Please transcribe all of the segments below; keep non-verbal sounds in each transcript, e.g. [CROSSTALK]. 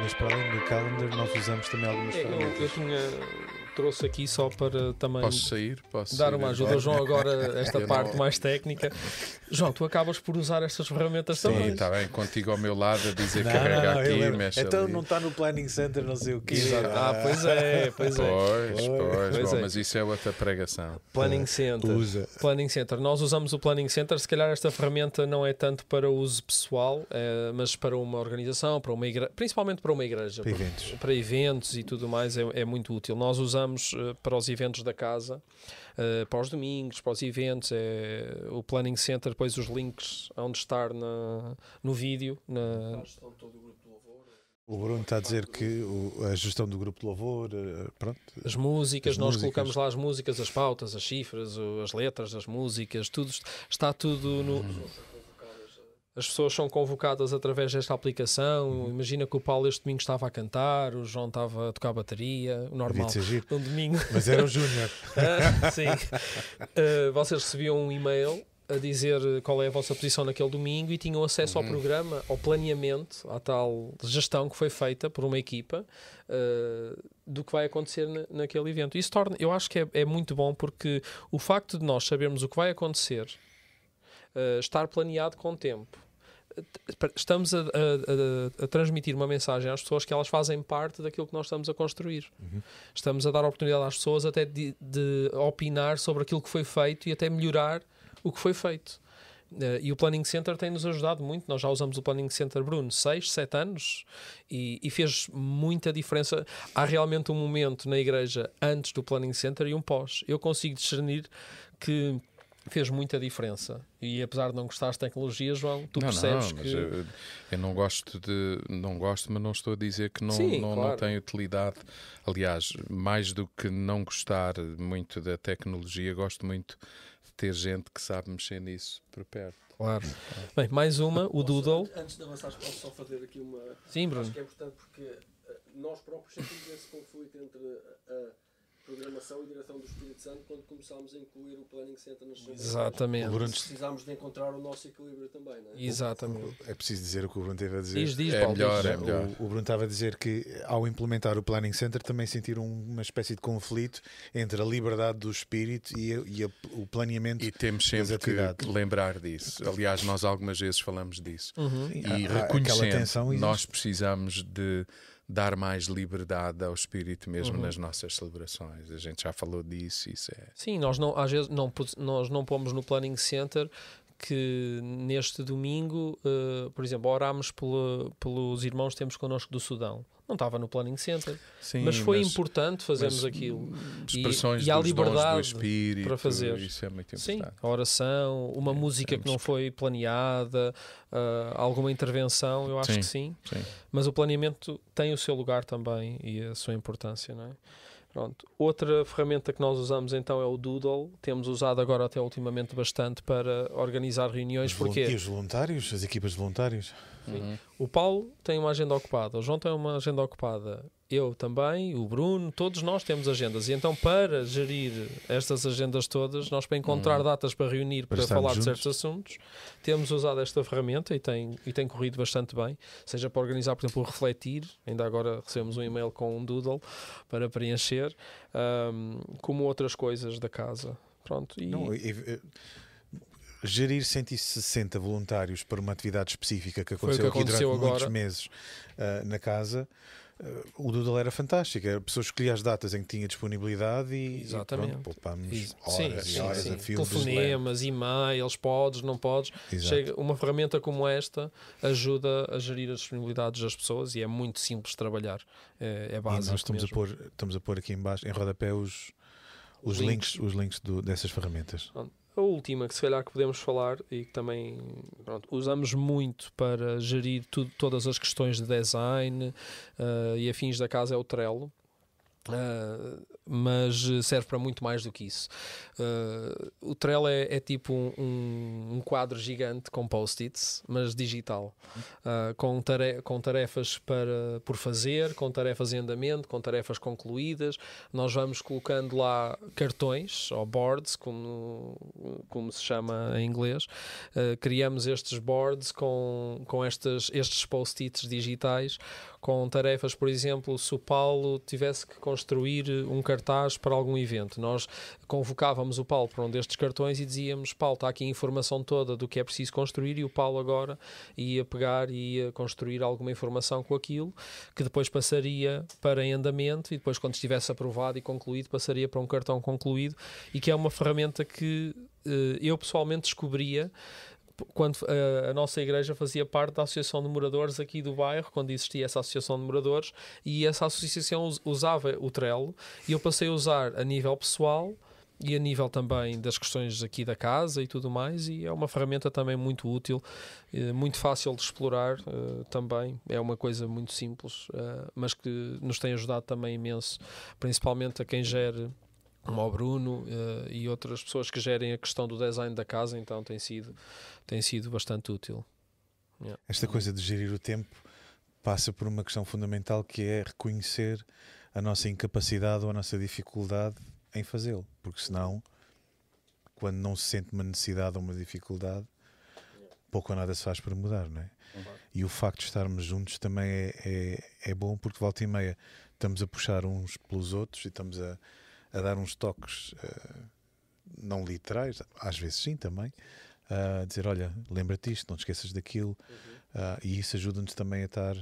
Mas para além do calendar, nós usamos também algumas É, eu, ferramentas. eu tinha trouxe aqui só para também Posso sair? Posso dar sair uma ajuda ao João agora esta parte não- mais técnica. João, tu acabas por usar estas ferramentas Sim, também. está bem, contigo ao meu lado a dizer Não, carrega não, aqui, mexe Então ali. não está no planning center, não sei o quê. Exato. Ah, pois é, pois é. Pois, Pois, pois, pois bom, é. mas isso é outra pregação. Planning Center. Usa. Planning Center. Nós usamos o Planning Center. Se calhar esta ferramenta não é tanto para uso pessoal, eh, mas para uma organização, para uma igreja, principalmente para uma igreja. Para eventos. Para eventos e tudo mais é, é muito útil. Nós usamos eh, para os eventos da casa, eh, para os domingos, para os eventos, é o Planning Center, depois os links onde estar na, no vídeo. Na... O Bruno está a dizer que o- a gestão do grupo de louvor, eh, pronto. As músicas, As nós músicas. colocamos lá as músicas, as pautas, as cifras, as letras das músicas, tudo est- está tudo no. As pessoas são convocadas através desta aplicação. Imagina que o Paulo este domingo estava a cantar, o João estava a tocar bateria, o normal. Um domingo. Mas era o Júnior. [LAUGHS] Ah, sim. Ah, vocês recebiam um e-mail a dizer qual é a vossa posição naquele domingo e tinham acesso ao programa, ao planeamento, à tal gestão que foi feita por uma equipa ah, do que vai acontecer na- naquele evento. Isso torna, eu acho que é, é muito bom porque o facto de nós sabermos o que vai acontecer, ah, estar planeado com tempo. Estamos a, a- a- transmitir uma mensagem às pessoas que elas fazem parte daquilo que nós estamos a construir. Estamos a dar oportunidade às pessoas até de, de opinar sobre aquilo que foi feito e até melhorar o que foi feito. Eh, e o Planning Center tem-nos ajudado muito. Nós já usamos o Planning Center, Bruno, 6, 7 anos e, e fez muita diferença. Há realmente um momento na igreja antes do Planning Center e um pós. Eu consigo discernir que fez muita diferença. E apesar de não gostar de tecnologia, João, tu não, percebes não, mas que. eu, eu não gosto de. Não gosto, mas não estou a dizer que não, Sim, não, claro. não tem utilidade. Aliás, mais do que não gostar muito da tecnologia, gosto muito de ter gente que sabe mexer nisso por perto. Claro. Bem, mais uma, o Doodle. Antes de avançar, posso só fazer aqui uma. Sim, Bruno. Acho que é importante porque eh, nós próprios sentimos esse conflito entre a, a programação e direção do Espírito Santo quando começámos a incluir o Planning Center nas nossas Exatamente. Precisámos de encontrar o nosso equilíbrio também, não é? Exatamente. É preciso dizer o que o Bruno teve a dizer. Diz, diz, É Paulo, melhor, diz. é melhor. O, o Bruno estava a dizer que ao implementar o Planning Center também sentiram uma espécie de conflito entre a liberdade do espírito e, a- e a- o planeamento. E temos sempre que lembrar disso. Aliás, nós algumas vezes falamos disso. Uhum. E aquela reconhecendo, nós precisamos de dar mais liberdade ao espírito mesmo Uhum. nas nossas celebrações. A gente já falou disso, isso é. Sim, nós não, às vezes não, nós não pomos no Planning Center que neste domingo, eh, por exemplo, orámos pela- pelos irmãos que temos connosco do Sudão. Não estava no Planning Center, Sim, mas foi importante fazermos mas aquilo. Expressões e dons do liberdade espírito, para fazer. Isso é muito Sim, importante. a oração, uma É, música que não foi planeada, ah, alguma intervenção, eu acho Sim. que sim. Sim. Mas o planeamento tem o seu lugar também e a sua importância, não é? Pronto. Outra ferramenta que nós usamos então é o Doodle. Temos usado agora até ultimamente bastante para organizar reuniões. Os Porque E os voluntários, as equipas de voluntários. Uhum. o Paulo tem uma agenda ocupada, o João tem uma agenda ocupada, eu também, o Bruno, todos nós temos agendas. E então, para gerir estas agendas todas, nós para encontrar datas para reunir, Para para, falar de juntos. certos assuntos, temos usado esta ferramenta e tem, e tem corrido bastante bem. Seja para organizar, por exemplo, o refletir, ainda agora recebemos um e-mail com um doodle para preencher, ahm, como outras coisas da casa. Pronto, e Não, e- e- gerir 160 voluntários para uma atividade específica que o que aconteceu aqui aconteceu durante muitos agora. meses ah, na casa. Ah, o Doodle era fantástico, a pessoa escolhia as datas em que tinha disponibilidade e, Exatamente. e poupámos horas sim, e sim, horas sim. a fio Telefonemas, e-mails, podes, não podes. Exato. Chega, uma ferramenta como esta ajuda a gerir as disponibilidades das pessoas e é muito simples trabalhar. É, é E básico. nós estamos a, mesmo. pôr, estamos a pôr aqui em baixo, em rodapé, os, os Os links, links. os links do- dessas ferramentas. A última que se calhar que podemos falar e que também pronto, usamos muito para gerir tudo, todas as questões de design eh, e afins da casa é o Trello. Eh, mas serve para muito mais do que isso. Uh, o Trello é, é tipo um, um, quadro gigante com post-its, mas digital, uh, com, tare com tarefas para, por fazer, com tarefas em andamento, com tarefas concluídas. Nós vamos colocando lá cartões ou boards, como, como se chama em inglês. Uh, criamos estes boards com, com estas, estes post-its digitais com tarefas, por exemplo, se o Paulo tivesse que construir um cartaz para algum evento, nós convocávamos o Paulo para um destes cartões e dizíamos: Paulo, está aqui a informação toda do que é preciso construir, e o Paulo agora ia pegar e ia construir alguma informação com aquilo, que depois passaria para em andamento, e depois, quando estivesse aprovado e concluído, passaria para um cartão concluído, e que é uma ferramenta que eh, eu pessoalmente descobria quando a, a, nossa igreja fazia parte da Associação de Moradores aqui do bairro, quando existia essa Associação de Moradores, e essa associação usava o Trello, e eu passei a usar a nível pessoal e a nível também das questões aqui da casa e tudo mais, e é uma ferramenta também muito útil, eh, muito fácil de explorar uh, também, é uma coisa muito simples, mas que nos tem ajudado também imenso, principalmente a quem gere como o Bruno uh, e outras pessoas que gerem a questão do design da casa, então tem sido, tem sido bastante útil. Yeah. Esta coisa de gerir o tempo passa por uma questão fundamental que é reconhecer a nossa incapacidade ou a nossa dificuldade em fazê-lo, porque senão, quando não se sente uma necessidade ou uma dificuldade, pouco ou nada se faz para mudar, não é? Uhum. E o facto de estarmos juntos também é, é, é bom porque volta e meia estamos a puxar uns pelos outros e estamos a a dar uns toques uh, não literais, às vezes sim também, a uh, dizer: Olha, lembra-te isto, não te esqueças daquilo, uhum. uh, e isso ajuda-nos também a estar.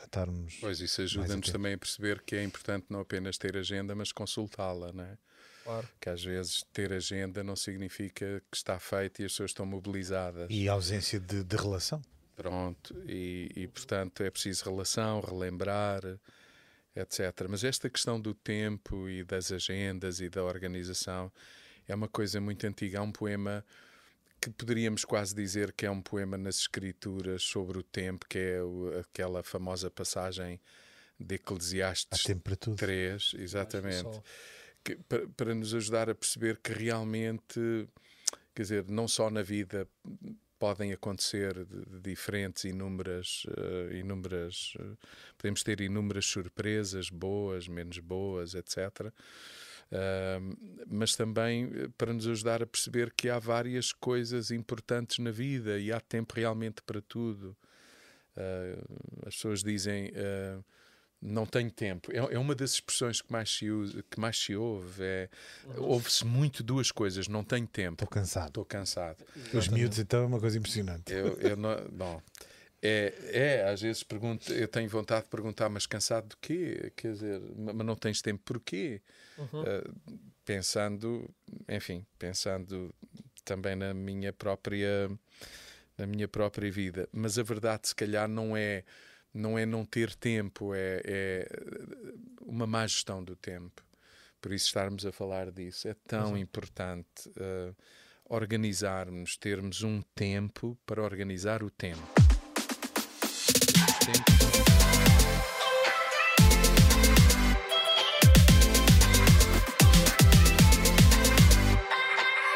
A estarmos pois isso ajuda-nos também a perceber que é importante não apenas ter agenda, mas consultá-la, não é? Claro. Que às vezes ter agenda não significa que está feito e as pessoas estão mobilizadas. E ausência de, de relação. Pronto, e, e, portanto é preciso relação, relembrar, etc. Mas esta questão do tempo e das agendas e da organização é uma coisa muito antiga. Há um poema que poderíamos quase dizer que é um poema nas escrituras sobre o tempo, que é o, aquela famosa passagem de Eclesiastes 3, exatamente, que, para, para nos ajudar a perceber que realmente, quer dizer, não só na vida podem acontecer diferentes, inúmeras, uh, inúmeras uh, podemos ter inúmeras surpresas, boas, menos boas, etc. Uh, mas também eh, para nos ajudar a perceber que há várias coisas importantes na vida e há tempo realmente para tudo. as pessoas dizem não tenho tempo. É, é, uma das expressões que mais se, usa, que mais se ouve. É, Ouve-se muito duas coisas. Não tenho tempo. Estou cansado. Estou cansado. Os miúdos, então, é uma coisa impressionante. Eu, eu não, não. É, é, às vezes pergunto, eu tenho vontade de perguntar, mas cansado de quê? Quer dizer, mas não tens tempo porquê? Uhum. Uh, pensando, enfim, pensando também na minha própria na minha própria vida. Mas a verdade, se calhar, não é não é não ter tempo, é, é uma má gestão do tempo. Por isso estarmos a falar disso é tão Exato. importante uh, organizarmos, termos um tempo para organizar o tempo. tempo